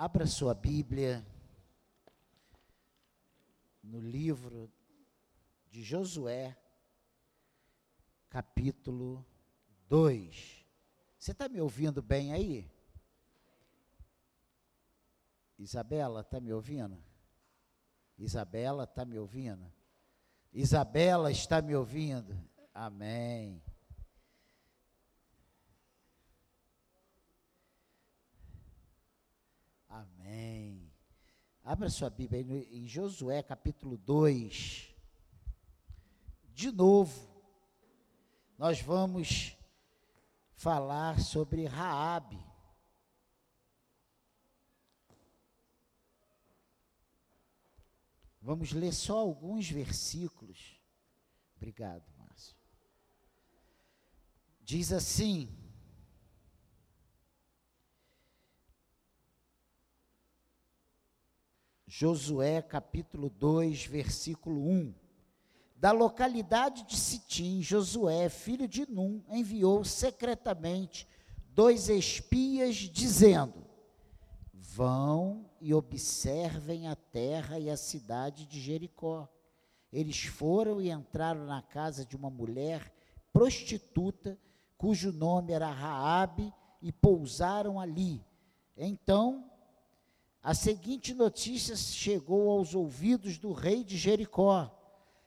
Abra sua Bíblia no livro de Josué, capítulo 2. Você está me ouvindo bem aí? Isabela, está me ouvindo? Isabela, está me ouvindo? Isabela, está me ouvindo? Amém. Amém. Abra sua Bíblia aí em Josué capítulo 2. De novo, nós vamos falar sobre Raabe. Vamos ler só alguns versículos. Obrigado, Márcio. Diz assim: Josué capítulo 2, versículo 1. Da localidade de Sitim, Josué, filho de Num, enviou secretamente dois espias, dizendo: Vão e observem a terra e a cidade de Jericó. Eles foram e entraram na casa de uma mulher prostituta, cujo nome era Raabe, e pousaram ali. Então a seguinte notícia chegou aos ouvidos do rei de Jericó.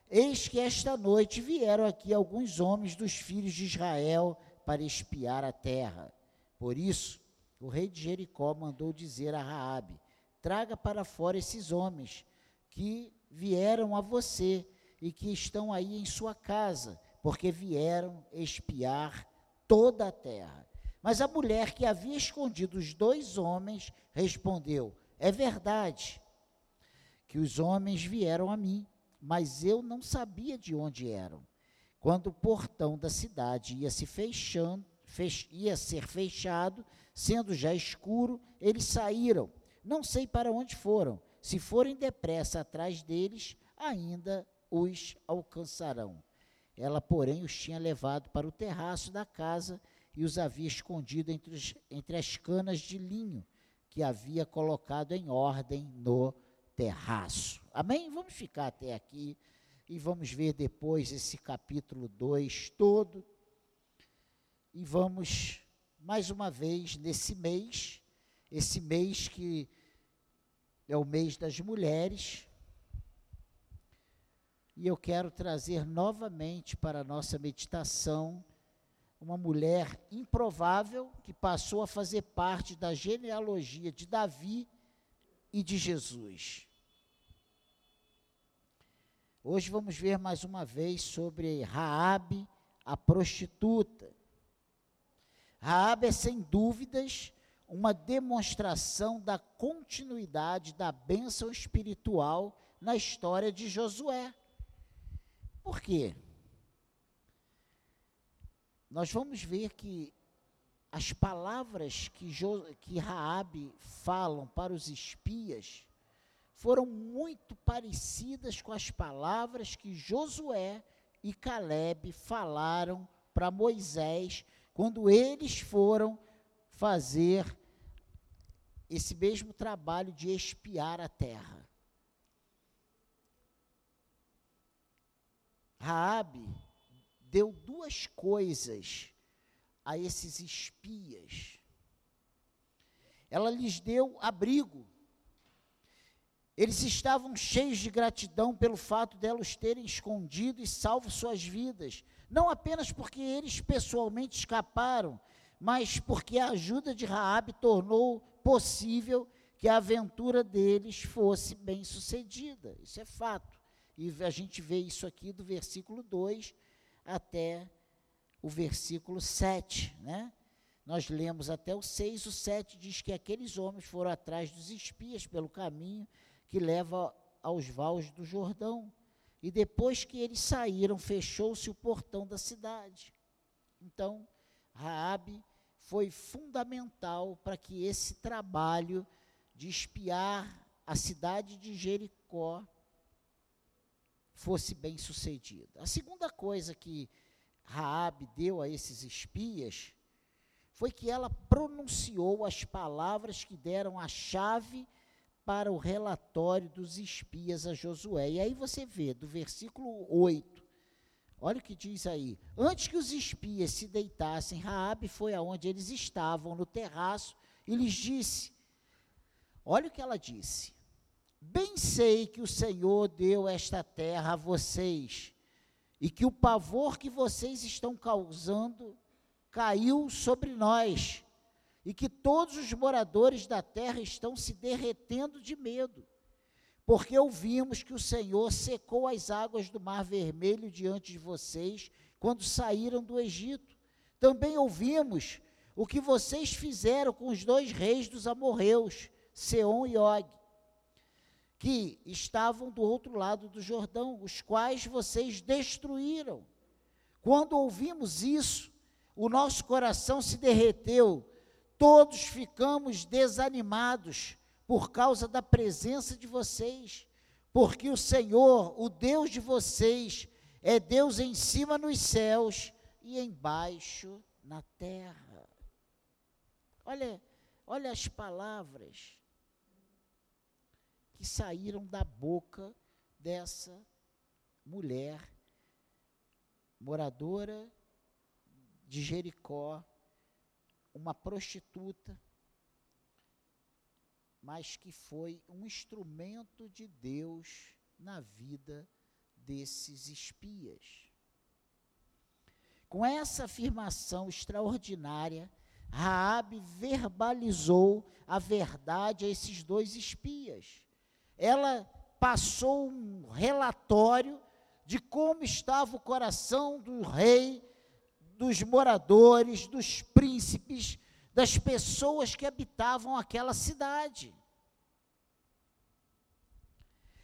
Eis que esta noite vieram aqui alguns homens dos filhos de Israel para espiar a terra. Por isso, o rei de Jericó mandou dizer a Raabe: Traga para fora esses homens que vieram a você e que estão aí em sua casa, porque vieram espiar toda a terra. Mas a mulher que havia escondido os dois homens respondeu: é verdade que os homens vieram a mim, mas eu não sabia de onde eram. Quando o portão da cidade ia se fechando, fech, ia ser fechado, sendo já escuro, eles saíram. Não sei para onde foram. Se forem depressa atrás deles, ainda os alcançarão. Ela, porém, os tinha levado para o terraço da casa e os havia escondido entre, os, entre as canas de linho que havia colocado em ordem no terraço. Amém? Vamos ficar até aqui e vamos ver depois esse capítulo 2 todo. E vamos, mais uma vez, nesse mês, esse mês que é o mês das mulheres, e eu quero trazer novamente para a nossa meditação uma mulher improvável que passou a fazer parte da genealogia de Davi e de Jesus. Hoje vamos ver mais uma vez sobre Raabe, a prostituta. Raabe é sem dúvidas uma demonstração da continuidade da bênção espiritual na história de Josué. Por quê? Nós vamos ver que as palavras que, jo, que Raabe falam para os espias foram muito parecidas com as palavras que Josué e Caleb falaram para Moisés quando eles foram fazer esse mesmo trabalho de espiar a terra. Raabe deu duas coisas a esses espias. Ela lhes deu abrigo. Eles estavam cheios de gratidão pelo fato delas terem escondido e salvo suas vidas, não apenas porque eles pessoalmente escaparam, mas porque a ajuda de Raabe tornou possível que a aventura deles fosse bem-sucedida. Isso é fato. E a gente vê isso aqui do versículo 2 até o versículo 7, né? Nós lemos até o 6, o 7 diz que aqueles homens foram atrás dos espias pelo caminho que leva aos vales do Jordão. E depois que eles saíram, fechou-se o portão da cidade. Então, Raabe foi fundamental para que esse trabalho de espiar a cidade de Jericó fosse bem sucedida. A segunda coisa que Raabe deu a esses espias foi que ela pronunciou as palavras que deram a chave para o relatório dos espias a Josué. E aí você vê, do versículo 8, olha o que diz aí. Antes que os espias se deitassem, Raabe foi aonde eles estavam, no terraço, e lhes disse: Olha o que ela disse. Bem sei que o Senhor deu esta terra a vocês, e que o pavor que vocês estão causando caiu sobre nós e que todos os moradores da terra estão se derretendo de medo, porque ouvimos que o Senhor secou as águas do Mar Vermelho diante de vocês quando saíram do Egito. Também ouvimos o que vocês fizeram com os dois reis dos amorreus, Seom e Og, que estavam do outro lado do Jordão, os quais vocês destruíram. Quando ouvimos isso, o nosso coração se derreteu todos ficamos desanimados por causa da presença de vocês, porque o Senhor, o Deus de vocês, é Deus em cima nos céus e embaixo na terra. Olha, olha as palavras que saíram da boca dessa mulher moradora de Jericó, uma prostituta, mas que foi um instrumento de Deus na vida desses espias. Com essa afirmação extraordinária, Raabe verbalizou a verdade a esses dois espias. Ela passou um relatório de como estava o coração do rei dos moradores, dos príncipes, das pessoas que habitavam aquela cidade.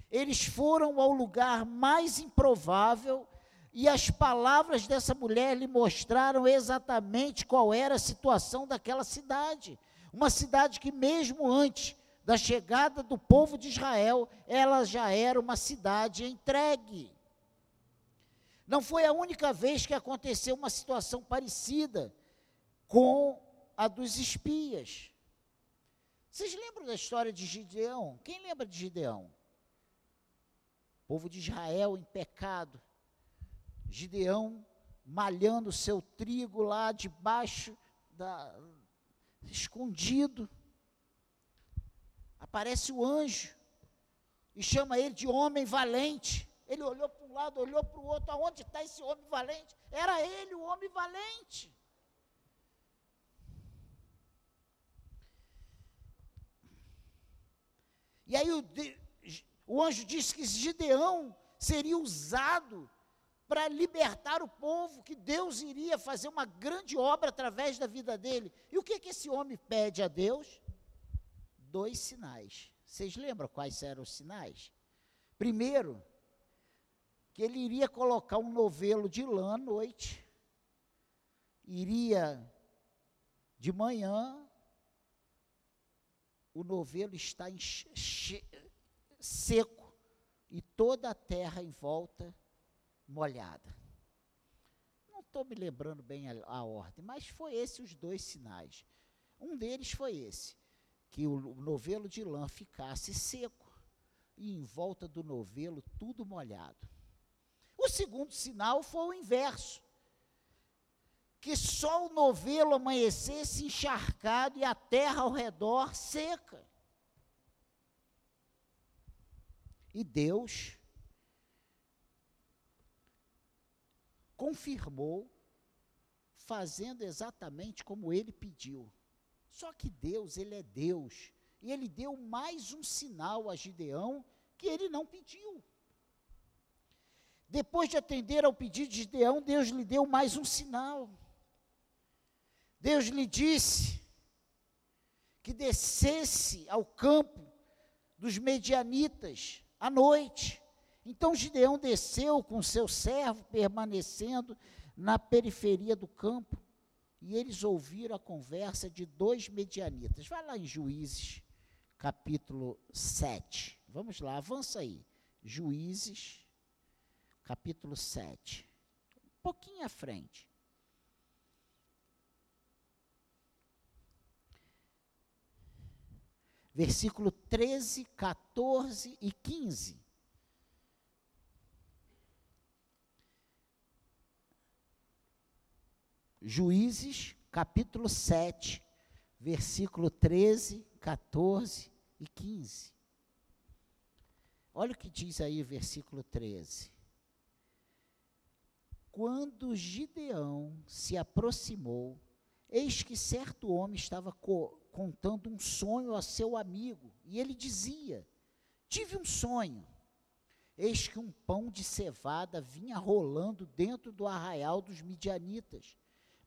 Eles foram ao lugar mais improvável e as palavras dessa mulher lhe mostraram exatamente qual era a situação daquela cidade. Uma cidade que, mesmo antes da chegada do povo de Israel, ela já era uma cidade entregue. Não foi a única vez que aconteceu uma situação parecida com a dos espias. Vocês lembram da história de Gideão? Quem lembra de Gideão? O povo de Israel em pecado. Gideão malhando seu trigo lá debaixo da escondido. Aparece o anjo e chama ele de homem valente. Ele olhou para um lado, olhou para o outro. Aonde está esse homem valente? Era ele, o homem valente. E aí o, o anjo disse que Gideão seria usado para libertar o povo, que Deus iria fazer uma grande obra através da vida dele. E o que, que esse homem pede a Deus? Dois sinais. Vocês lembram quais eram os sinais? Primeiro, que ele iria colocar um novelo de lã à noite, iria de manhã, o novelo está seco e toda a terra em volta molhada. Não estou me lembrando bem a, a, ordem, mas foi esses os dois sinais. Um deles foi esse, que o novelo de lã ficasse seco e em volta do novelo tudo molhado. O segundo sinal foi o inverso. Que só o novelo amanhecesse encharcado e a terra ao redor seca. E Deus confirmou, fazendo exatamente como ele pediu. Só que Deus, ele é Deus, e ele deu mais um sinal a Gideão que ele não pediu. Depois de atender ao pedido de Gideão, Deus lhe deu mais um sinal. Deus lhe disse que descesse ao campo dos medianitas à noite. Então Gideão desceu com seu servo, permanecendo na periferia do campo, e eles ouviram a conversa de dois medianitas. Vai lá em Juízes, capítulo 7. Vamos lá, avança aí. Juízes, capítulo 7. Um pouquinho à frente. Versículo 13, 14 e 15. Juízes, capítulo 7, versículo 13, 14 e 15. Olha o que diz aí, versículo 13. Quando Gideão se aproximou, eis que certo homem estava co contando um sonho a seu amigo, e ele dizia: Tive um sonho. Eis que um pão de cevada vinha rolando dentro do arraial dos midianitas.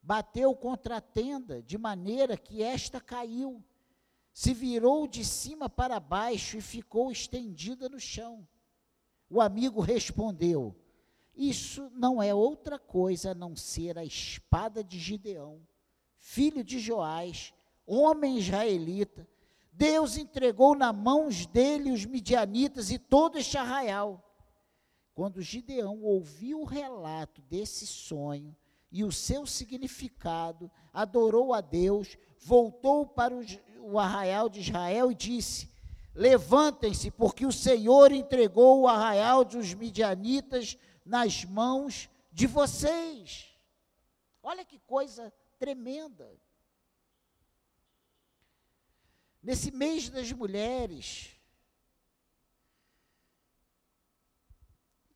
Bateu contra a tenda, de maneira que esta caiu. Se virou de cima para baixo e ficou estendida no chão. O amigo respondeu: isso não é outra coisa a não ser a espada de Gideão, filho de Joás, homem israelita. Deus entregou na mãos dele os midianitas e todo este arraial. Quando Gideão ouviu o relato desse sonho e o seu significado, adorou a Deus, voltou para o, arraial de Israel e disse: Levantem-se, porque o Senhor entregou o arraial dos midianitas nas mãos de vocês. Olha que coisa tremenda. Nesse mês das mulheres,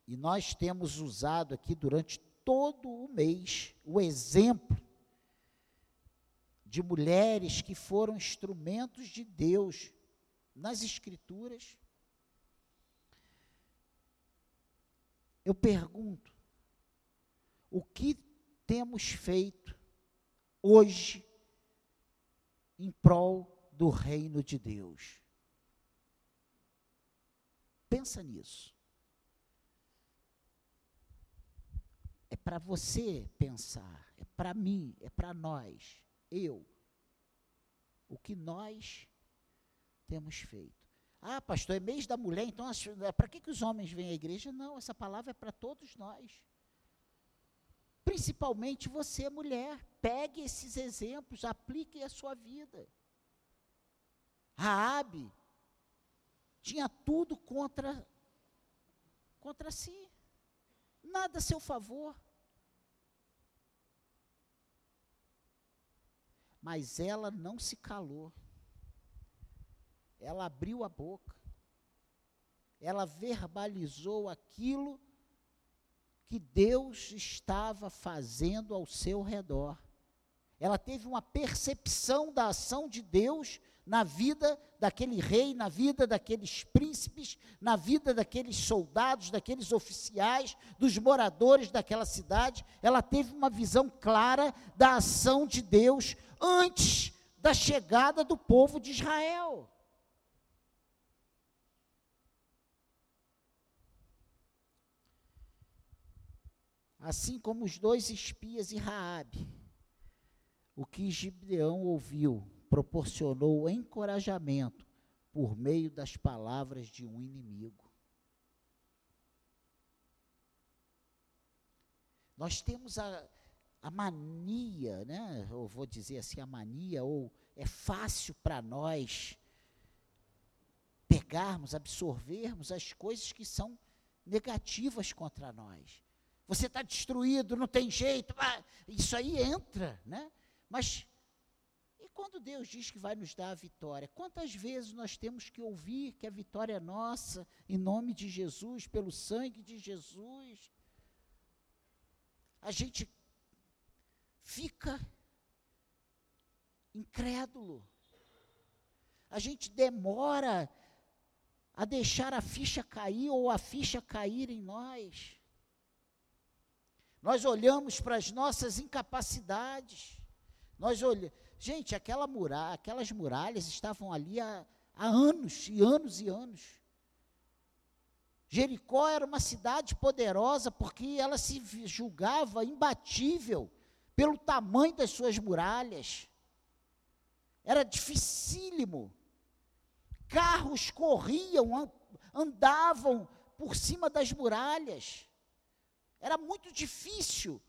e nós temos usado aqui durante todo o mês o exemplo de mulheres que foram instrumentos de Deus nas Escrituras eu pergunto: o que temos feito hoje em prol do reino de Deus? Pensa nisso. É para você pensar, é para mim, é para nós, eu. O que nós temos feito. Ah, pastor, é mês da mulher, então para que, que os homens vêm à igreja? Não, essa palavra é para todos nós. Principalmente você, mulher. Pegue esses exemplos, aplique a sua vida. Raabe tinha tudo contra contra si. Nada a seu favor. Mas ela não se calou ela abriu a boca, ela verbalizou aquilo que Deus estava fazendo ao seu redor. Ela teve uma percepção da ação de Deus na vida daquele rei, na vida daqueles príncipes, na vida daqueles soldados, daqueles oficiais, dos moradores daquela cidade. Ela teve uma visão clara da ação de Deus antes da chegada do povo de Israel. assim como os dois espias e Raabe. O que Gideão ouviu proporcionou encorajamento por meio das palavras de um inimigo. Nós temos a, a mania, né? Eu vou dizer assim, a mania, ou é fácil para nós pegarmos, absorvermos as coisas que são negativas contra nós você está destruído, não tem jeito, isso aí entra, né? Mas quando Deus diz que vai nos dar a vitória? Quantas vezes nós temos que ouvir que a vitória é nossa, em nome de Jesus, pelo sangue de Jesus? A gente fica incrédulo. A gente demora a deixar a ficha cair ou a ficha cair em nós. Nós olhamos para as nossas incapacidades. Nós olhamos. Gente, aquela muralha, aquelas muralhas estavam ali há, há anos e anos e anos. Jericó era uma cidade poderosa porque ela se julgava imbatível pelo tamanho das suas muralhas. Era dificílimo. Carros corriam, andavam por cima das muralhas. Era muito difícil,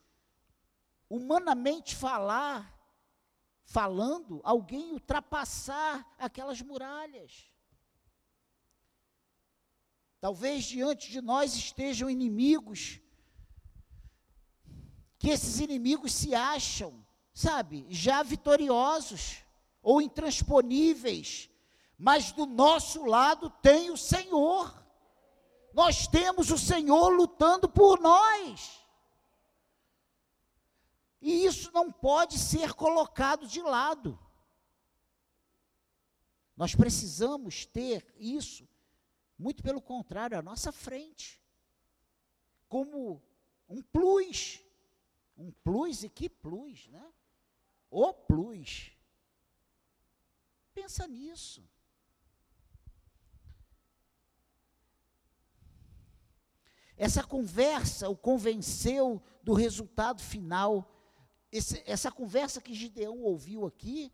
humanamente falar, falando, alguém ultrapassar aquelas muralhas. Talvez diante de nós estejam inimigos, que esses inimigos se acham, sabe, já vitoriosos ou intransponíveis, mas do nosso lado tem o Senhor. Nós temos o Senhor lutando por nós. E isso não pode ser colocado de lado. Nós precisamos ter isso, muito pelo contrário, à nossa frente, como um plus. Um plus e que plus, né? O plus. Pensa nisso. Essa conversa o convenceu do resultado final. Esse, essa conversa que Gideão ouviu aqui,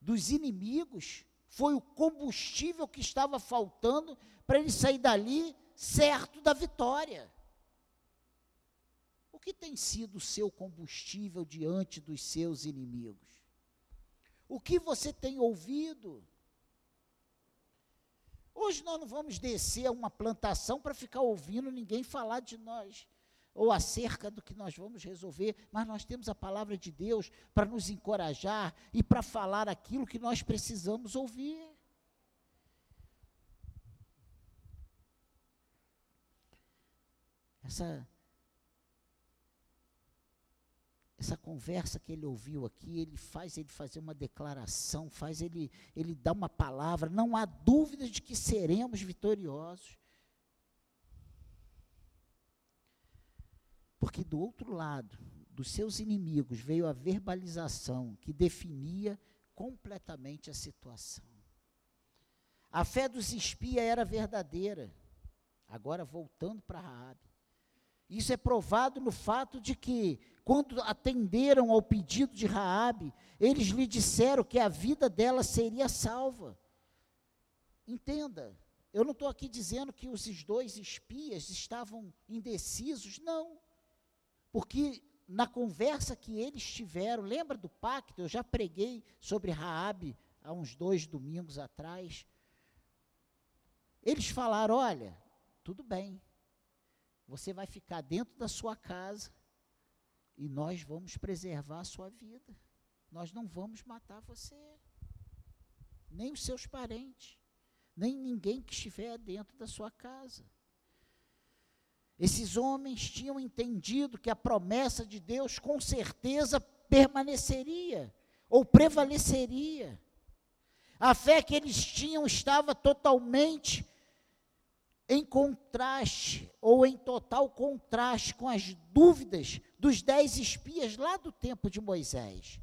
dos inimigos, foi o combustível que estava faltando para ele sair dali certo da vitória. O que tem sido o seu combustível diante dos seus inimigos? O que você tem ouvido? Hoje nós não vamos descer a uma plantação para ficar ouvindo ninguém falar de nós ou acerca do que nós vamos resolver, mas nós temos a palavra de Deus para nos encorajar e para falar aquilo que nós precisamos ouvir. Essa essa conversa que ele ouviu aqui, ele faz ele fazer uma declaração, faz ele, ele dar uma palavra, não há dúvida de que seremos vitoriosos. Porque do outro lado, dos seus inimigos, veio a verbalização que definia completamente a situação. A fé dos espias era verdadeira. Agora voltando para Raabe. Isso é provado no fato de que, quando atenderam ao pedido de Raabe, eles lhe disseram que a vida dela seria salva. Entenda, eu não estou aqui dizendo que os dois espias estavam indecisos, não. Porque na conversa que eles tiveram, lembra do pacto? Eu já preguei sobre Raabe há uns dois domingos atrás. Eles falaram: olha, tudo bem, você vai ficar dentro da sua casa e nós vamos preservar a sua vida. Nós não vamos matar você, nem os seus parentes, nem ninguém que estiver dentro da sua casa. Esses homens tinham entendido que a promessa de Deus com certeza permaneceria ou prevaleceria. A fé que eles tinham estava totalmente em contraste, ou em total contraste com as dúvidas dos dez espias lá do tempo de Moisés.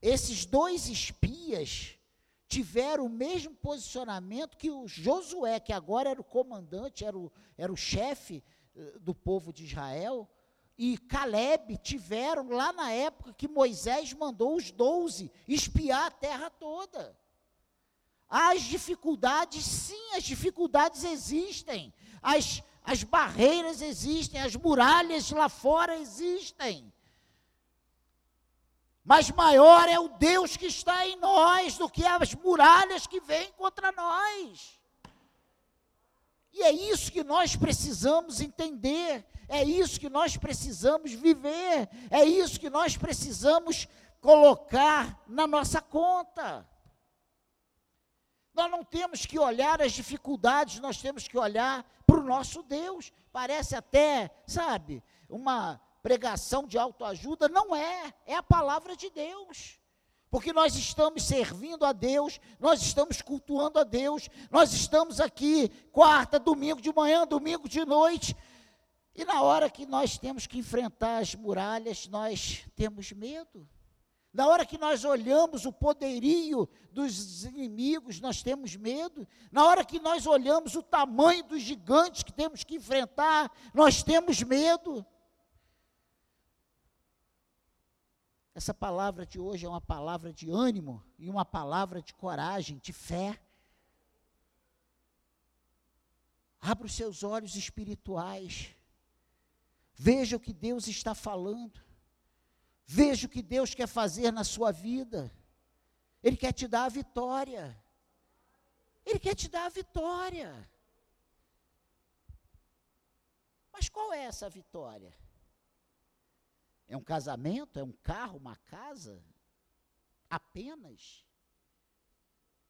Esses dois espias tiveram o mesmo posicionamento que o Josué, que agora era o comandante, era o, era o chefe do povo de Israel, e Caleb tiveram lá na época que Moisés mandou os doze espiar a terra toda. As dificuldades, sim, as dificuldades existem. As, as barreiras existem, as muralhas lá fora existem. Mas maior é o Deus que está em nós do que as muralhas que vêm contra nós. E é isso que nós precisamos entender, é isso que nós precisamos viver, é isso que nós precisamos colocar na nossa conta. Nós não temos que olhar as dificuldades, nós temos que olhar para o nosso Deus. Parece até, sabe, uma pregação de autoajuda. Não é, é a palavra de Deus. Porque nós estamos servindo a Deus, nós estamos cultuando a Deus, nós estamos aqui quarta, domingo de manhã, domingo de noite. E na hora que nós temos que enfrentar as muralhas, nós temos medo. Na hora que nós olhamos o poderio dos inimigos, nós temos medo. Na hora que nós olhamos o tamanho dos gigantes que temos que enfrentar, nós temos medo. Essa palavra de hoje é uma palavra de ânimo e uma palavra de coragem, de fé. Abra os seus olhos espirituais. Veja o que Deus está falando. Veja o que Deus quer fazer na sua vida. Ele quer te dar a vitória. Ele quer te dar a vitória. Mas qual é essa vitória? É um casamento? É um carro? Uma casa? Apenas?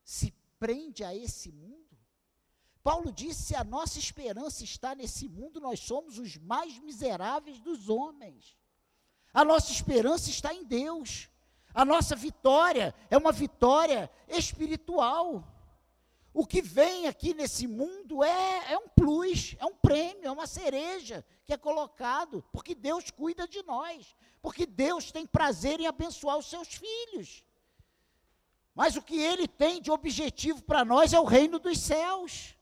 Se prende a esse mundo? Paulo disse: se a nossa esperança está nesse mundo, nós somos os mais miseráveis dos homens. A nossa esperança está em Deus. A nossa vitória é uma vitória espiritual. O que vem aqui nesse mundo é, é um plus, é um prêmio, é uma cereja que é colocado, porque Deus cuida de nós, porque Deus tem prazer em abençoar os seus filhos. Mas o que ele tem de objetivo para nós é o reino dos céus.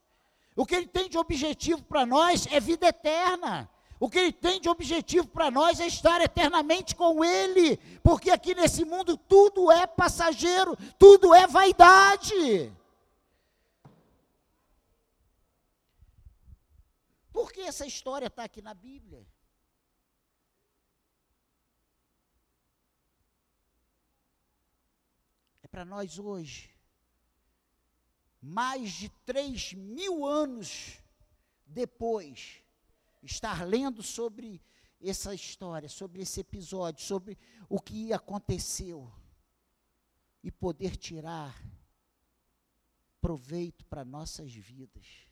O que ele tem de objetivo para nós é vida eterna. O que ele tem de objetivo para nós é estar eternamente com ele, porque aqui nesse mundo tudo é passageiro, tudo é vaidade. Por que essa história está aqui na Bíblia? É para nós hoje, mais de três mil anos depois, estar lendo sobre essa história, sobre esse episódio, sobre o que aconteceu e poder tirar proveito para nossas vidas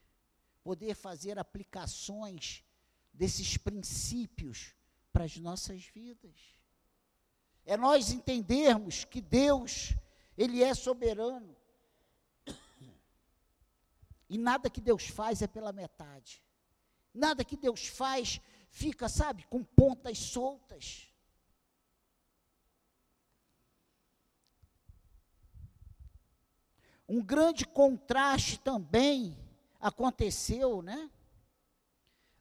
poder fazer aplicações desses princípios para as nossas vidas. É nós entendermos que Deus, Ele é soberano. E nada que Deus faz é pela metade. Nada que Deus faz fica, sabe, com pontas soltas. Um grande contraste também aconteceu, né?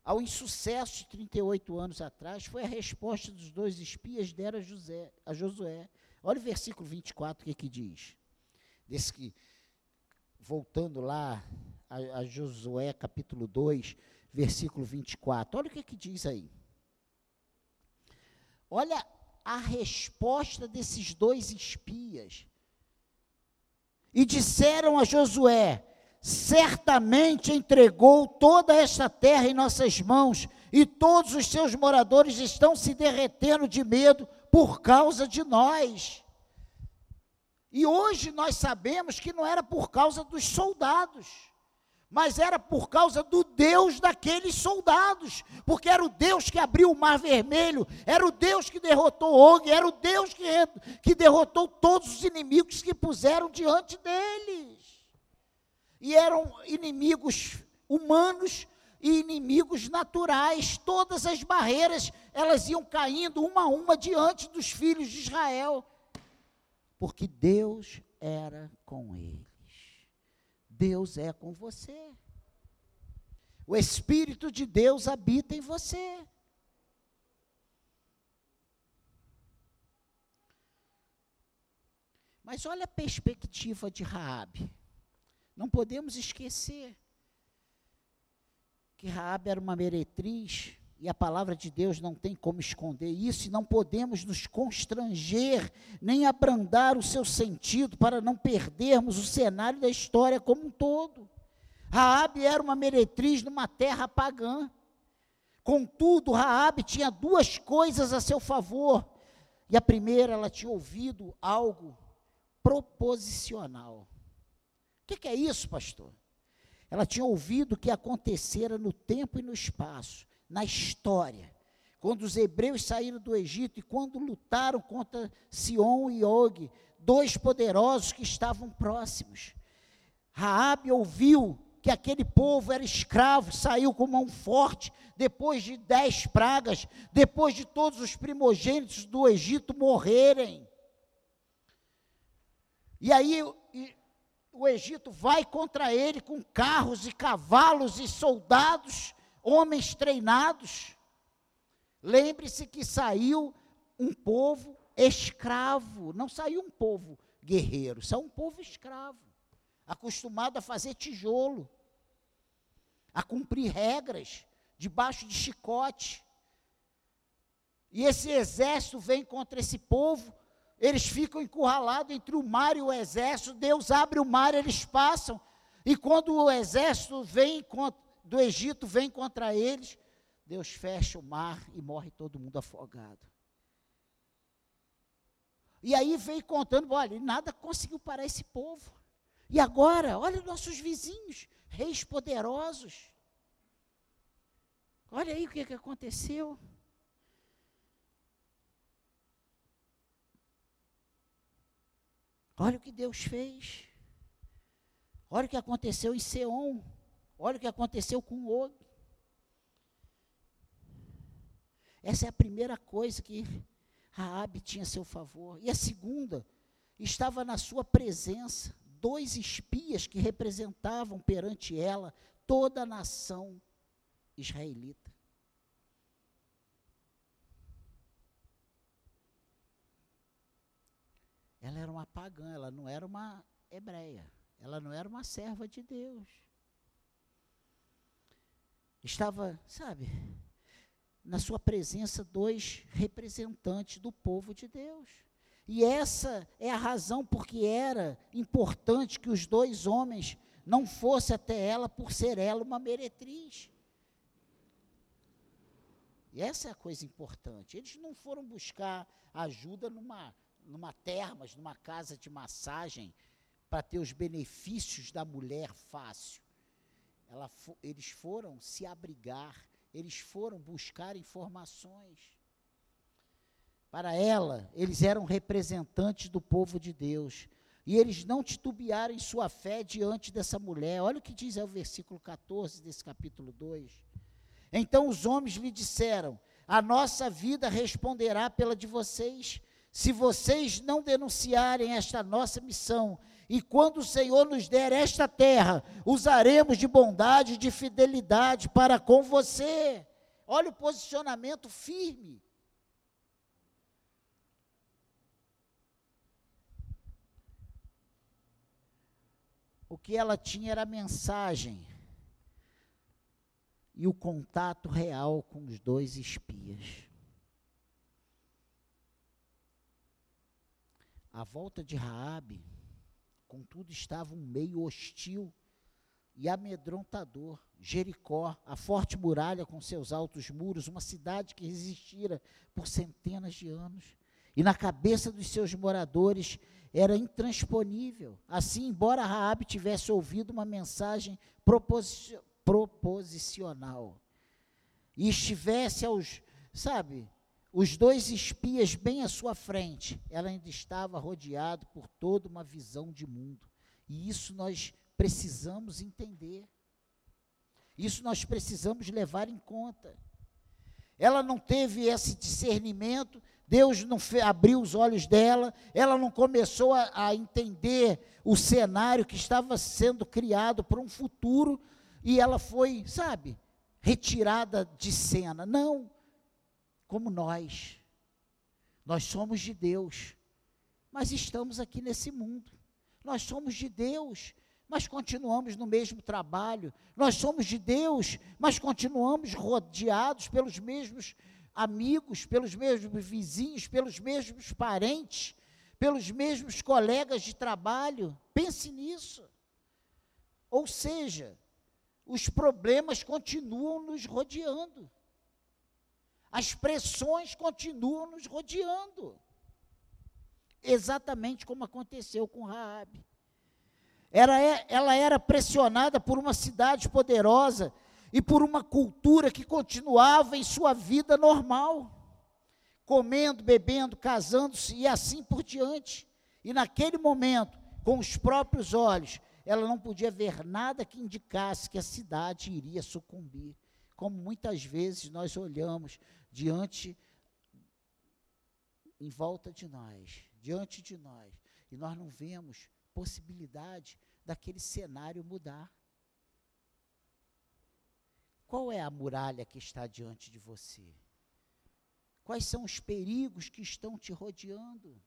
Ao insucesso de 38 anos atrás, foi a resposta dos dois espias deram a, José, a Josué. Olha o versículo 24, o que, que diz. Desse que, voltando lá a, a Josué, capítulo 2, versículo 24. Olha o que, que diz aí. Olha a resposta desses dois espias. E disseram a Josué: certamente entregou toda esta terra em nossas mãos, e todos os seus moradores estão se derretendo de medo por causa de nós. E hoje nós sabemos que não era por causa dos soldados, mas era por causa do Deus daqueles soldados, porque era o Deus que abriu o mar vermelho, era o Deus que derrotou Og, era o Deus que, que derrotou todos os inimigos que puseram diante deles e eram inimigos humanos e inimigos naturais. Todas as barreiras, elas iam caindo uma a uma diante dos filhos de Israel, porque Deus era com eles. Deus é com você. O Espírito de Deus habita em você. Mas olha a perspectiva de Raabe. Não podemos esquecer que Raab era uma meretriz e a palavra de Deus não tem como esconder isso, e não podemos nos constranger, nem abrandar o seu sentido para não perdermos o cenário da história como um todo. Raabe era uma meretriz numa terra pagã. Contudo, Raabe tinha duas coisas a seu favor. E a primeira, ela tinha ouvido algo proposicional que, que é isso, pastor? Ela tinha ouvido o que acontecera no tempo e no espaço, na história, quando os hebreus saíram do Egito e quando lutaram contra Sion e Og, dois poderosos que estavam próximos. Raabe ouviu que aquele povo era escravo, saiu com mão forte, depois de dez pragas, depois de todos os primogênitos do Egito morrerem. E aí o Egito vai contra ele com carros e cavalos e soldados, homens treinados. Lembre-se que saiu um povo escravo, não saiu um povo guerreiro, saiu um povo escravo, acostumado a fazer tijolo, a cumprir regras, debaixo de chicote. E esse exército vem contra esse povo eles ficam encurralados entre o mar e o exército. Deus abre o mar, eles passam. E quando o exército vem do Egito vem contra eles, Deus fecha o mar e morre todo mundo afogado. E aí veio contando, olha, nada conseguiu parar esse povo. E agora, olha nossos vizinhos, reis poderosos. Olha aí o que, que aconteceu. Olha o que Deus fez. Olha o que aconteceu em Seom. Olha o que aconteceu com Og. Essa é a primeira coisa que Raabe tinha a seu favor. E a segunda, estava na sua presença dois espias que representavam perante ela toda a nação israelita. Ela era uma pagã, ela não era uma hebreia, ela não era uma serva de Deus. Estava, sabe, na sua presença dois representantes do povo de Deus. E essa é a razão porque era importante que os dois homens não fossem até ela por ser ela uma meretriz. E essa é a coisa importante. Eles não foram buscar ajuda numa numa termas, numa casa de massagem, para ter os benefícios da mulher fácil. Ela, eles foram se abrigar, eles foram buscar informações. Para ela, eles eram representantes do povo de Deus. E eles não titubearam em sua fé diante dessa mulher. Olha o que diz aí o versículo 14 desse capítulo 2. Então os homens lhe disseram: A nossa vida responderá pela de vocês, se vocês não denunciarem esta nossa missão, e quando o Senhor nos der esta terra, usaremos de bondade e de fidelidade para com você. Olha o posicionamento firme. O que ela tinha era a mensagem e o contato real com os dois espias. A volta de Raabe, contudo, estava um meio hostil e amedrontador. Jericó, a forte muralha com seus altos muros, uma cidade que resistira por centenas de anos. E na cabeça dos seus moradores era intransponível. Assim, embora Raabe tivesse ouvido uma mensagem proposicional e estivesse aos, sabe, os dois espias bem à sua frente, ela ainda estava rodeada por toda uma visão de mundo. E isso nós precisamos entender. Isso nós precisamos levar em conta. Ela não teve esse discernimento, Deus não abriu os olhos dela, ela não começou a, a entender o cenário que estava sendo criado para um futuro e ela foi, sabe, retirada de cena. Não, como nós. Nós somos de Deus, mas estamos aqui nesse mundo. Nós somos de Deus, mas continuamos no mesmo trabalho. Nós somos de Deus, mas continuamos rodeados pelos mesmos amigos, pelos mesmos vizinhos, pelos mesmos parentes, pelos mesmos colegas de trabalho. Pense nisso. Ou seja, os problemas continuam nos rodeando. As pressões continuam nos rodeando. Exatamente como aconteceu com Raabe. É, ela era pressionada por uma cidade poderosa e por uma cultura que continuava em sua vida normal, comendo, bebendo, casando-se e assim por diante. E naquele momento, com os próprios olhos, ela não podia ver nada que indicasse que a cidade iria sucumbir. Como muitas vezes nós olhamos diante, em volta de nós, diante de nós, e nós não vemos possibilidade daquele cenário mudar. Qual é a muralha que está diante de você? Quais são os perigos que estão te rodeando?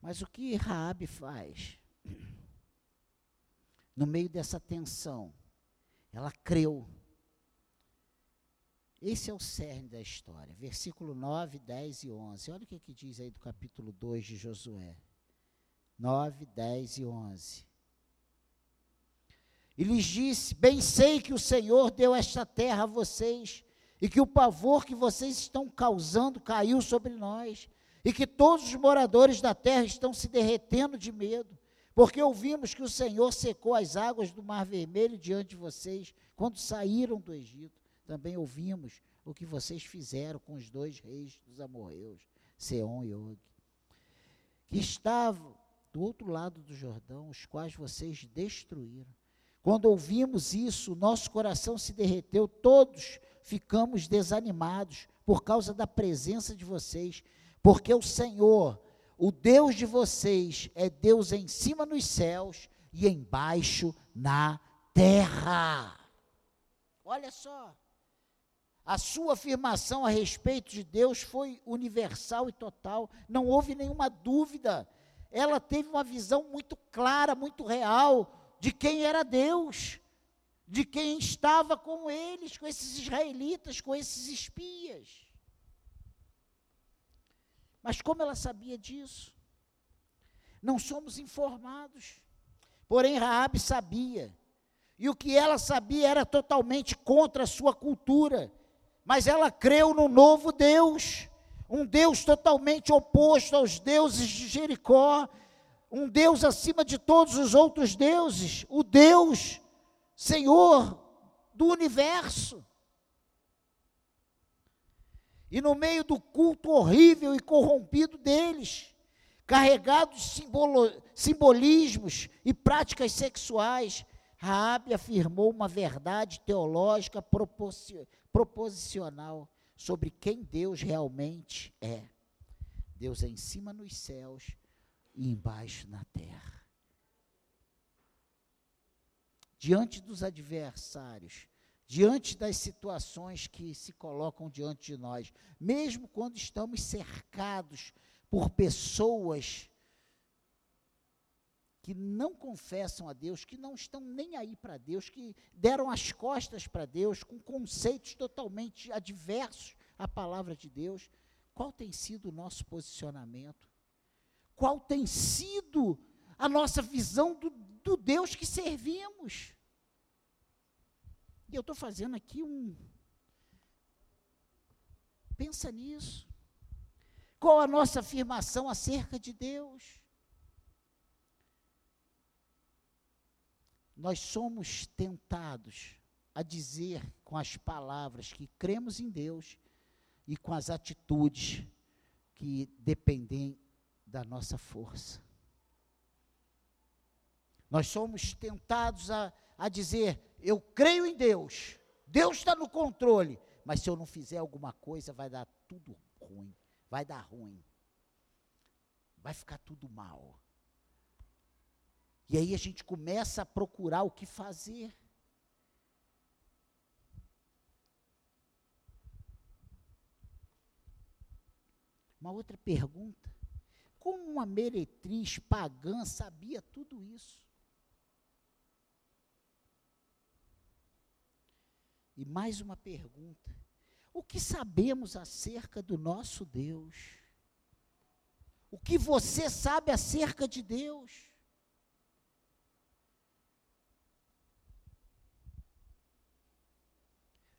Mas o que Raabe faz? No meio dessa tensão, ela creu. Esse é o cerne da história. Versículo 9, 10 e 11. Olha o que, que diz aí do capítulo 2 de Josué. 9, 10 e 11. E lhes disse: Bem sei que o Senhor deu esta terra a vocês, e que o pavor que vocês estão causando caiu sobre nós, e que todos os moradores da terra estão se derretendo de medo, porque ouvimos que o Senhor secou as águas do Mar Vermelho diante de vocês, quando saíram do Egito. Também ouvimos o que vocês fizeram com os dois reis dos amorreus, Seom e Og, que estavam do outro lado do Jordão, os quais vocês destruíram. Quando ouvimos isso, nosso coração se derreteu, todos ficamos desanimados por causa da presença de vocês, porque o Senhor, o Deus de vocês, é Deus em cima nos céus e embaixo na terra. Olha só. A sua afirmação a respeito de Deus foi universal e total, não houve nenhuma dúvida. Ela teve uma visão muito clara, muito real de quem era Deus, de quem estava com eles, com esses israelitas, com esses espias. Mas como ela sabia disso? Não somos informados. Porém, Raabe sabia. E o que ela sabia era totalmente contra a sua cultura. Mas ela creu no novo Deus, um Deus totalmente oposto aos deuses de Jericó, um Deus acima de todos os outros deuses, o Deus, Senhor do universo. E no meio do culto horrível e corrompido deles, carregados de simbolo, simbolismos e práticas sexuais, Raabe afirmou uma verdade teológica proposicional sobre quem Deus realmente é. Deus é em cima nos céus e embaixo na terra. Diante dos adversários, diante das situações que se colocam diante de nós, mesmo quando estamos cercados por pessoas que não confessam a Deus, que não estão nem aí para Deus, que deram as costas para Deus, com conceitos totalmente adversos à palavra de Deus, qual tem sido o nosso posicionamento? qual tem sido a nossa visão do, do Deus que servimos. E eu estou fazendo aqui um. Pensa nisso. Qual a nossa afirmação acerca de Deus? Nós somos tentados a dizer com as palavras que cremos em Deus e com as atitudes que dependem da nossa força. Nós somos tentados a, a dizer: eu creio em Deus, Deus está no controle, mas se eu não fizer alguma coisa, vai dar tudo ruim, vai dar ruim, vai ficar tudo mal. E aí a gente começa a procurar o que fazer. Uma outra pergunta. Como uma meretriz pagã sabia tudo isso? E mais uma pergunta: o que sabemos acerca do nosso Deus? O que você sabe acerca de Deus?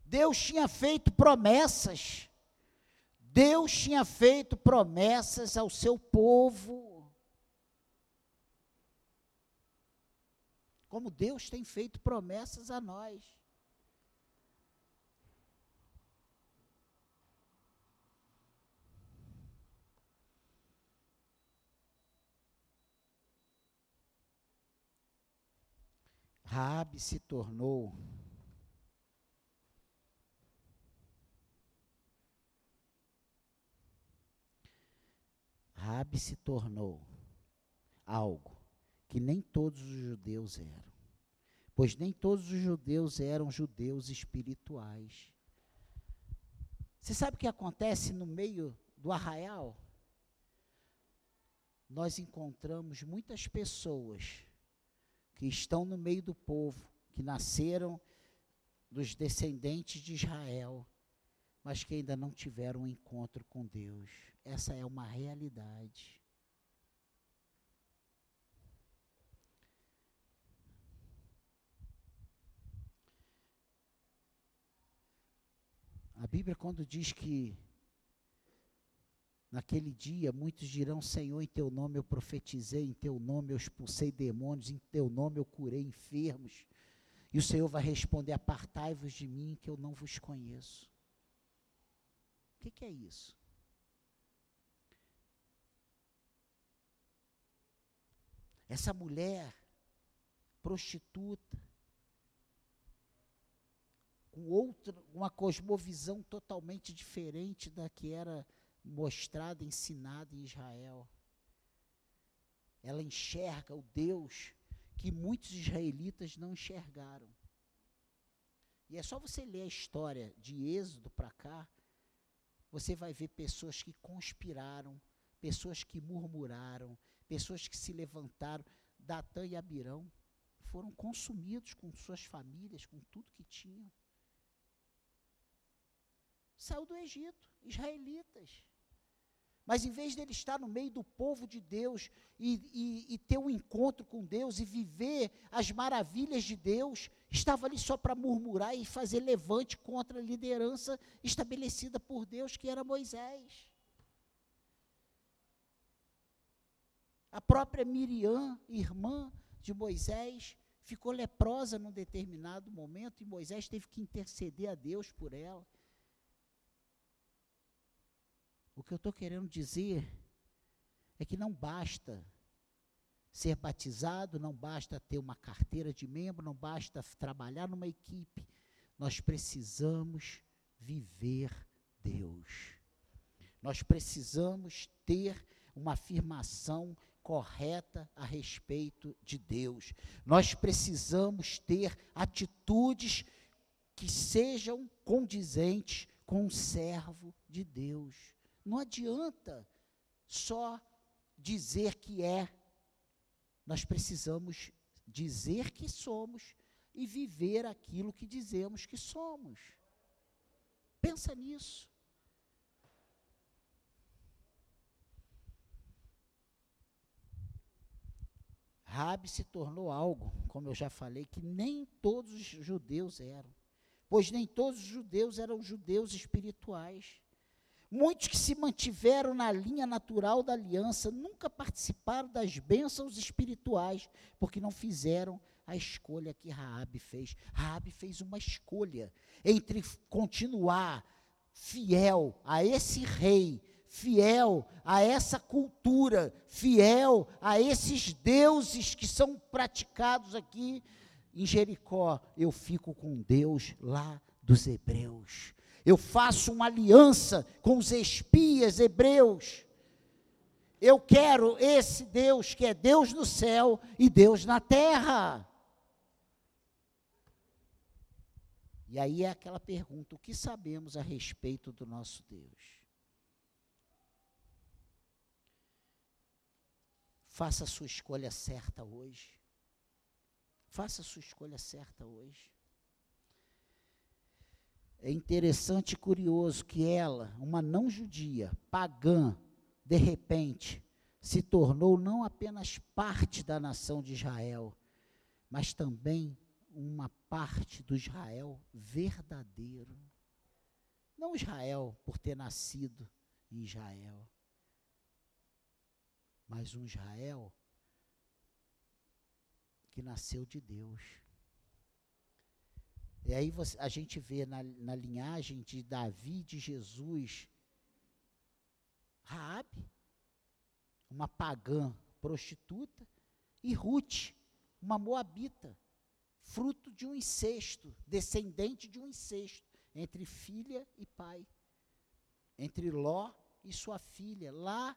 Deus tinha feito promessas Deus tinha feito promessas ao seu povo. Como Deus tem feito promessas a nós. Raabe se tornou Rabi se tornou algo que nem todos os judeus eram. Pois nem todos os judeus eram judeus espirituais. Você sabe o que acontece no meio do arraial? Nós encontramos muitas pessoas que estão no meio do povo, que nasceram dos descendentes de Israel, mas que ainda não tiveram um encontro com Deus. Essa é uma realidade. A Bíblia, quando diz que naquele dia muitos dirão: Senhor, em teu nome eu profetizei, em teu nome eu expulsei demônios, em teu nome eu curei enfermos. E o Senhor vai responder: Apartai-vos de mim, que eu não vos conheço. O que, que é isso? Essa mulher prostituta, com outra, uma cosmovisão totalmente diferente da que era mostrada, ensinada em Israel. Ela enxerga o Deus que muitos israelitas não enxergaram. E é só você ler a história de Êxodo para cá, você vai ver pessoas que conspiraram, pessoas que murmuraram, pessoas que se levantaram. Datã e Abirão foram consumidos com suas famílias, com tudo que tinham saiu do Egito, israelitas. Mas em vez dele estar no meio do povo de Deus e, e, e, ter um encontro com Deus e viver as maravilhas de Deus, estava ali só para murmurar e fazer levante contra a liderança estabelecida por Deus, que era Moisés. A própria Miriam, irmã de Moisés, ficou leprosa num determinado momento e Moisés teve que interceder a Deus por ela. O que eu estou querendo dizer é que não basta ser batizado, não basta ter uma carteira de membro, não basta trabalhar numa equipe. Nós precisamos viver Deus. Nós precisamos ter uma afirmação correta a respeito de Deus. Nós precisamos ter atitudes que sejam condizentes com o servo de Deus. Não adianta só dizer que é. Nós precisamos dizer que somos e viver aquilo que dizemos que somos. Pensa nisso. Rabi se tornou algo, como eu já falei, que nem todos os judeus eram. Pois nem todos os judeus eram judeus espirituais. Muitos que se mantiveram na linha natural da aliança nunca participaram das bênçãos espirituais, porque não fizeram a escolha que Raabe fez. Raabe fez uma escolha entre continuar fiel a esse rei, fiel a essa cultura, fiel a esses deuses que são praticados aqui em Jericó. Eu fico com Deus lá dos hebreus eu faço uma aliança com os espias hebreus. Eu quero esse Deus que é Deus no céu e Deus na terra. E aí é aquela pergunta: o que sabemos a respeito do nosso Deus? Faça a sua escolha certa hoje. Faça a sua escolha certa hoje. É interessante e curioso que ela, uma não judia, pagã, de repente, se tornou não apenas parte da nação de Israel, mas também uma parte do Israel verdadeiro. Não Israel por ter nascido em Israel, mas um Israel que nasceu de Deus. E aí você, a gente vê na, na linhagem de Davi, de Jesus, Raabe, uma pagã prostituta, e Ruth, uma moabita, fruto de um incesto, descendente de um incesto entre filha e pai, entre Ló e sua filha, lá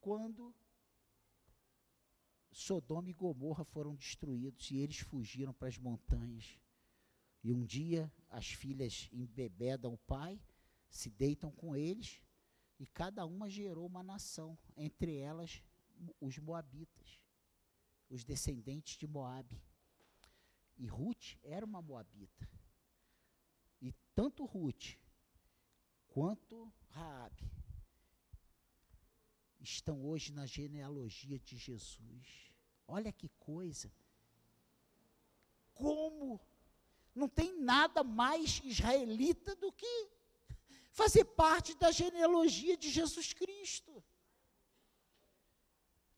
quando Sodoma e Gomorra foram destruídos e eles fugiram para as montanhas. E um dia as filhas embebedam o pai, se deitam com eles, e cada uma gerou uma nação, entre elas os moabitas, os descendentes de Moabe. E Ruth era uma moabita. E tanto Ruth quanto Raabe estão hoje na genealogia de Jesus. Olha que coisa. Como não tem nada mais israelita do que fazer parte da genealogia de Jesus Cristo.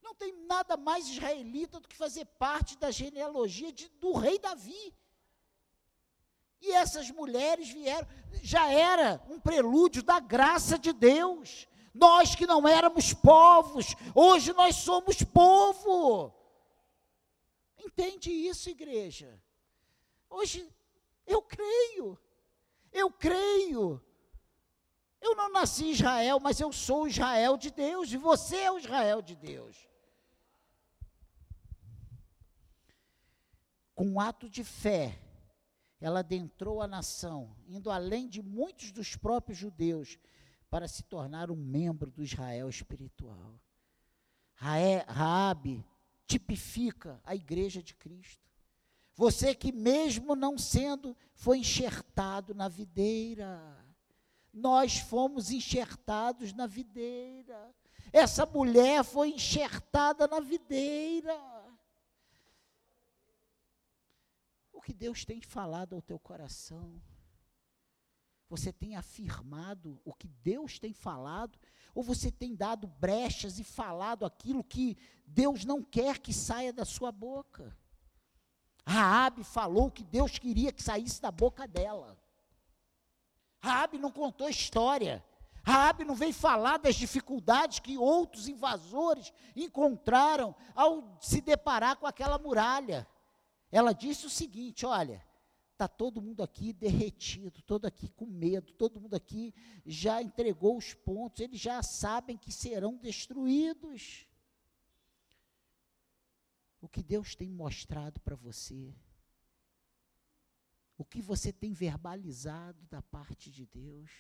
Não tem nada mais israelita do que fazer parte da genealogia de, do rei Davi. E essas mulheres vieram, já era um prelúdio da graça de Deus. Nós que não éramos povos, hoje nós somos povo. Entende isso, igreja? Hoje eu creio, eu creio. Eu não nasci em Israel, mas eu sou Israel de Deus, e você é o Israel de Deus. Com um ato de fé, ela adentrou a nação, indo além de muitos dos próprios judeus, para se tornar um membro do Israel espiritual. Raabe tipifica a igreja de Cristo. Você que mesmo não sendo foi enxertado na videira. Nós fomos enxertados na videira. Essa mulher foi enxertada na videira. O que Deus tem falado ao teu coração? Você tem afirmado o que Deus tem falado? Ou você tem dado brechas e falado aquilo que Deus não quer que saia da sua boca? Raabe falou que Deus queria que saísse da boca dela. Raabe não contou história. Raabe não veio falar das dificuldades que outros invasores encontraram ao se deparar com aquela muralha. Ela disse o seguinte: olha, está todo mundo aqui derretido, todo aqui com medo, todo mundo aqui já entregou os pontos, eles já sabem que serão destruídos. O que Deus tem mostrado para você, o que você tem verbalizado da parte de Deus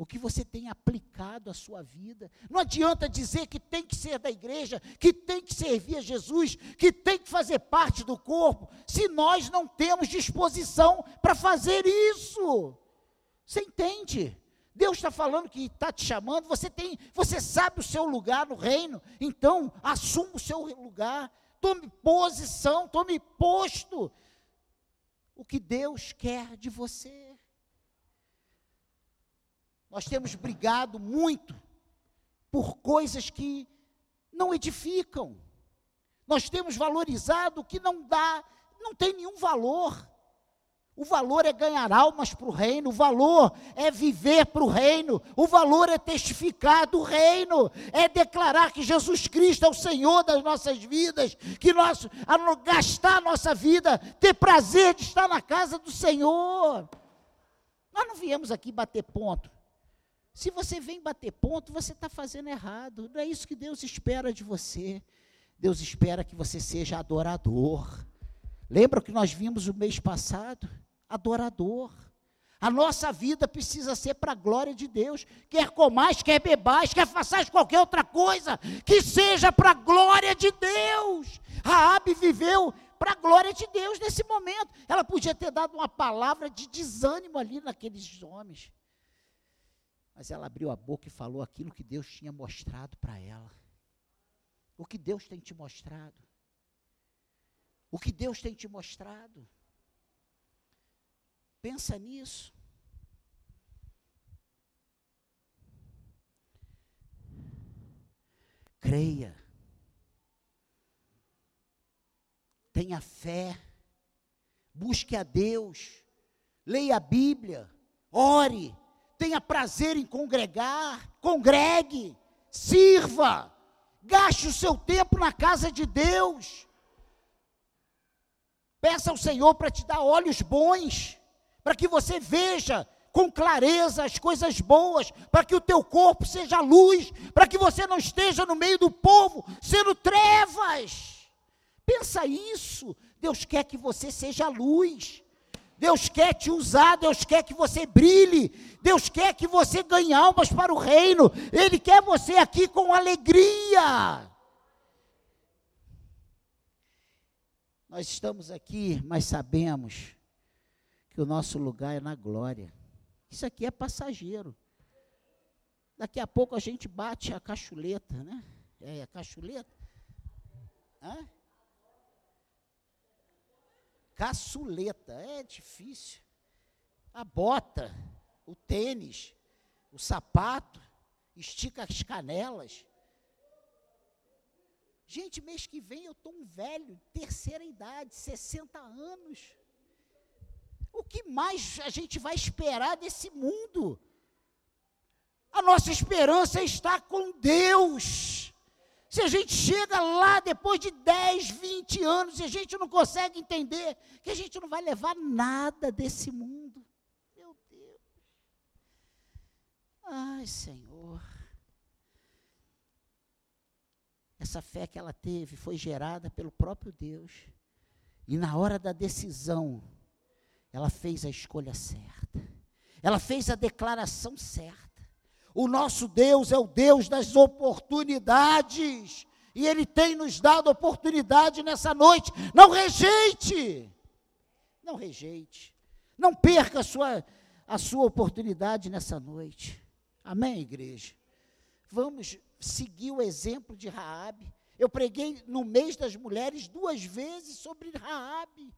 o que você tem aplicado à sua vida. Não adianta dizer que tem que ser da igreja, que tem que servir a Jesus, que tem que fazer parte do corpo, se nós não temos disposição para fazer isso. Você entende? Deus está falando que está te chamando, você tem, você sabe o seu lugar no reino, então assuma o seu lugar, tome posição, tome posto. O que Deus quer de você. Nós temos brigado muito por coisas que não edificam. Nós temos valorizado o que não dá, não tem nenhum valor. O valor é ganhar almas para o reino, o valor é viver para o reino, o valor é testificar do reino, é declarar que Jesus Cristo é o Senhor das nossas vidas, que nós, a gastar a nossa vida, ter prazer de estar na casa do Senhor. Nós não viemos aqui bater ponto. Se você vem bater ponto, você está fazendo errado. Não é isso que Deus espera de você. Deus espera que você seja adorador. Lembra que nós vimos o mês passado? Adorador. A nossa vida precisa ser para a glória de Deus. Quer comais, quer bebais, quer façais qualquer outra coisa, que seja para a glória de Deus. Raabe viveu para a glória de Deus nesse momento. Ela podia ter dado uma palavra de desânimo ali naqueles homens. Mas ela abriu a boca e falou aquilo que Deus tinha mostrado para ela. O que Deus tem te mostrado? O que Deus tem te mostrado? Pensa nisso. Creia. Tenha fé. Busque a Deus. Leia a Bíblia. Ore tenha prazer em congregar, congregue, sirva, gaste o seu tempo na casa de Deus. Peça ao Senhor para te dar olhos bons, para que você veja com clareza as coisas boas, para que o teu corpo seja luz, para que você não esteja no meio do povo sendo trevas. Pensa isso. Deus quer que você seja luz. Deus quer te usar, Deus quer que você brilhe, Deus quer que você ganhe almas para o reino, Ele quer você aqui com alegria. Nós estamos aqui, mas sabemos que o nosso lugar é na glória. Isso aqui é passageiro. Daqui a pouco a gente bate a cachuleta, né? É, a cachuleta. Hã? Caçuleta, é difícil. A bota, o tênis, o sapato, estica as canelas. Gente, mês que vem eu estou um velho, terceira idade, 60 anos. O que mais a gente vai esperar desse mundo? A nossa esperança está com Deus. Se a gente chega lá depois de 10, 20 anos e a gente não consegue entender que a gente não vai levar nada desse mundo. Meu Deus. Ai, Senhor. Essa fé que ela teve foi gerada pelo próprio Deus. E na hora da decisão, ela fez a escolha certa. Ela fez a declaração certa. O nosso Deus é o Deus das oportunidades. E Ele tem nos dado oportunidade nessa noite. Não rejeite. Não rejeite. Não perca a sua, a sua oportunidade nessa noite. Amém, igreja? Vamos seguir o exemplo de Raabe. Eu preguei no mês das mulheres duas vezes sobre Raabe.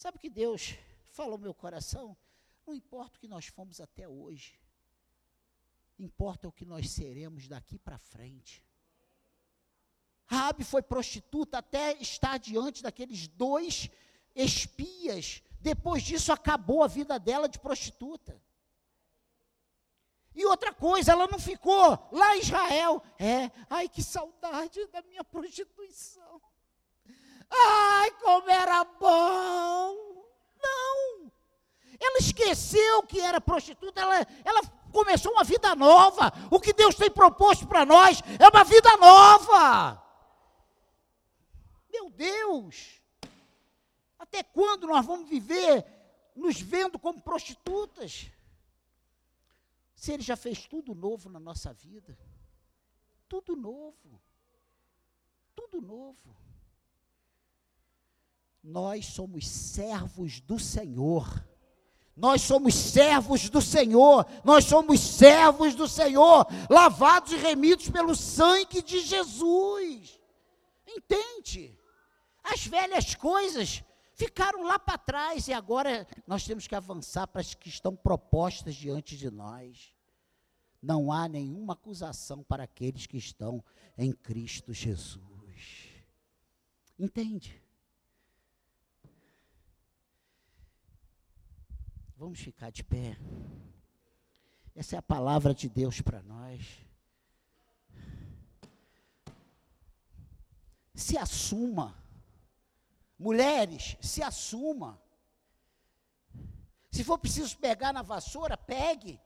Sabe o que Deus falou no meu coração? Não importa o que nós fomos até hoje. Importa o que nós seremos daqui para frente. Rabi foi prostituta até estar diante daqueles dois espias. Depois disso acabou a vida dela de prostituta. E outra coisa, ela não ficou lá em Israel. É, ai que saudade da minha prostituição. Ai, como era bom. Não. Ela esqueceu que era prostituta, ela, ela começou uma vida nova. O que Deus tem proposto para nós é uma vida nova. Meu Deus! Até quando nós vamos viver nos vendo como prostitutas? Se Ele já fez tudo novo na nossa vida. Tudo novo. Tudo novo. Nós somos servos do Senhor. Nós somos servos do Senhor, nós somos servos do Senhor, lavados e remidos pelo sangue de Jesus. Entende? As velhas coisas ficaram lá para trás e agora nós temos que avançar para as que estão propostas diante de nós. Não há nenhuma acusação para aqueles que estão em Cristo Jesus. Entende? Vamos ficar de pé. Essa é a palavra de Deus para nós. Se assuma. Mulheres, se assuma. Se for preciso pegar na vassoura, pegue.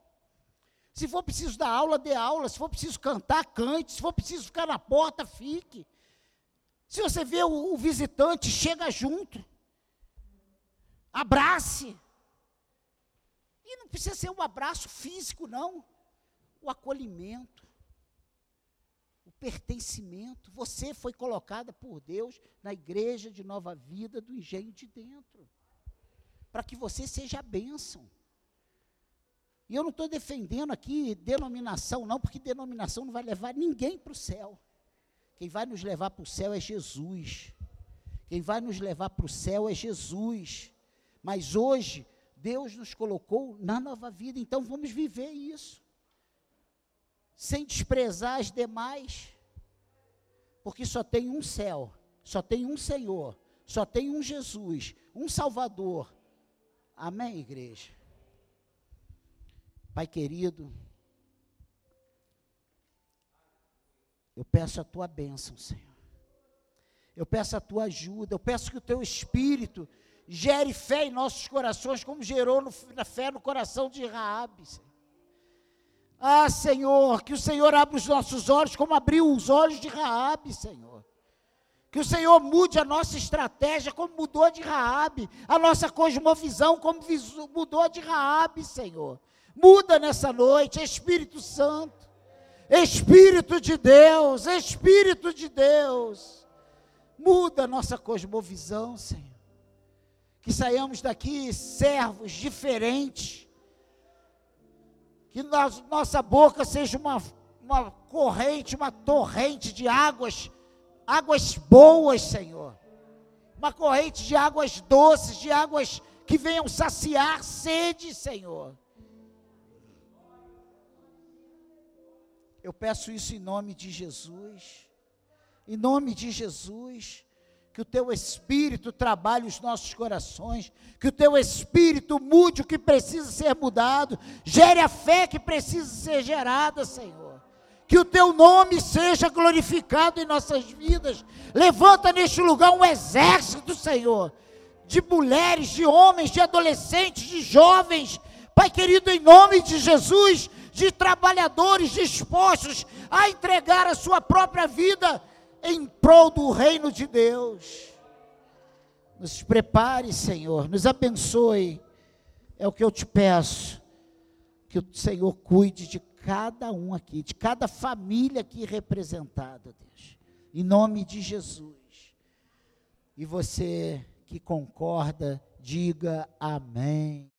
Se for preciso dar aula, dê aula. Se for preciso cantar, cante. Se for preciso ficar na porta, fique. Se você vê o, o visitante, chega junto. Abrace. E não precisa ser um abraço físico, não. O acolhimento, o pertencimento. Você foi colocada por Deus na igreja de nova vida do engenho de dentro. Para que você seja a bênção. E eu não estou defendendo aqui denominação, não, porque denominação não vai levar ninguém para o céu. Quem vai nos levar para o céu é Jesus. Quem vai nos levar para o céu é Jesus. Mas hoje, Deus nos colocou na nova vida, então vamos viver isso, sem desprezar as demais, porque só tem um céu, só tem um Senhor, só tem um Jesus, um Salvador. Amém, igreja? Pai querido, eu peço a tua bênção, Senhor. Eu peço a tua ajuda, eu peço que o teu Espírito gere fé em nossos corações, como gerou no, na fé no coração de Raabe. Ah, Senhor, que o Senhor abra os nossos olhos, como abriu os olhos de Raabe, Senhor. Que o Senhor mude a nossa estratégia, como mudou de Raabe, a nossa cosmovisão, como mudou de Raabe, Senhor. Muda nessa noite, Espírito Santo. Espírito de Deus, Espírito de Deus. Muda a nossa cosmovisão, Senhor que saiamos daqui servos diferentes, que na nossa boca seja uma, uma corrente, uma torrente de águas, águas boas, Senhor. Uma corrente de águas doces, de águas que venham saciar sede, Senhor. Eu peço isso em nome de Jesus. Em nome de Jesus que o teu espírito trabalhe os nossos corações, que o teu espírito mude o que precisa ser mudado, gere a fé que precisa ser gerada, Senhor. Que o teu nome seja glorificado em nossas vidas. Levanta neste lugar um exército, Senhor, de mulheres, de homens, de adolescentes, de jovens. Pai querido, em nome de Jesus, de trabalhadores dispostos a entregar a sua própria vida em prol do reino de Deus. Nos prepare, Senhor, nos abençoe. É o que eu te peço. Que o Senhor cuide de cada um aqui, de cada família aqui representada, Deus. Em nome de Jesus. E você que concorda, diga amém.